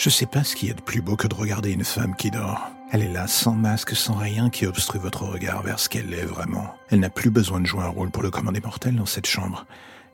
Je sais pas ce qu'il y a de plus beau que de regarder une femme qui dort. Elle est là, sans masque, sans rien qui obstrue votre regard vers ce qu'elle est vraiment. Elle n'a plus besoin de jouer un rôle pour le commander mortel dans cette chambre.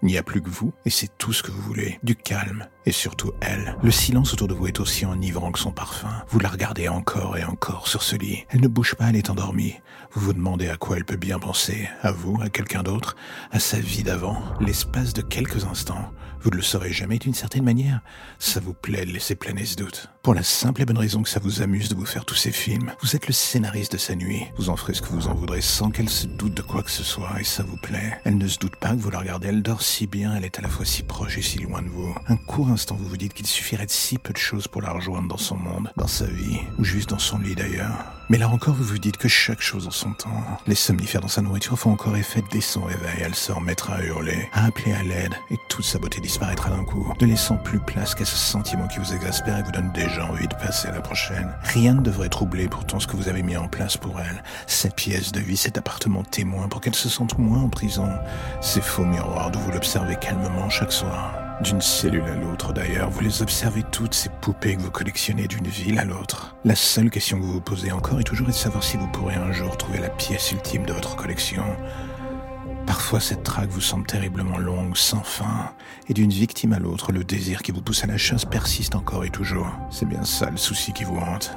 Il n'y a plus que vous, et c'est tout ce que vous voulez. Du calme, et surtout elle. Le silence autour de vous est aussi enivrant que son parfum. Vous la regardez encore et encore sur ce lit. Elle ne bouge pas, elle est endormie. Vous vous demandez à quoi elle peut bien penser. À vous, à quelqu'un d'autre, à sa vie d'avant. L'espace de quelques instants. Vous ne le saurez jamais d'une certaine manière. Ça vous plaît de laisser planer ce doute. Pour la simple et bonne raison que ça vous amuse de vous faire tous ces films. Vous êtes le scénariste de sa nuit. Vous en ferez ce que vous en voudrez sans qu'elle se doute de quoi que ce soit et ça vous plaît. Elle ne se doute pas que vous la regardez. Elle dort si bien, elle est à la fois si proche et si loin de vous. Un court vous vous dites qu'il suffirait de si peu de choses pour la rejoindre dans son monde, dans sa vie, ou juste dans son lit d'ailleurs. Mais là encore, vous vous dites que chaque chose en son temps. Les somnifères dans sa nourriture font encore effet dès son réveil. Elle se remettra à hurler, à appeler à l'aide, et toute sa beauté disparaîtra d'un coup, ne laissant plus place qu'à ce sentiment qui vous exaspère et vous donne déjà envie de passer à la prochaine. Rien ne devrait troubler pourtant ce que vous avez mis en place pour elle. Cette pièce de vie, cet appartement témoin pour qu'elle se sente moins en prison. Ces faux miroirs d'où vous l'observez calmement chaque soir. D'une cellule à l'autre d'ailleurs, vous les observez toutes ces poupées que vous collectionnez d'une ville à l'autre. La seule question que vous vous posez encore est toujours de savoir si vous pourrez un jour trouver la pièce ultime de votre collection. Parfois cette traque vous semble terriblement longue, sans fin, et d'une victime à l'autre, le désir qui vous pousse à la chasse persiste encore et toujours. C'est bien ça le souci qui vous hante.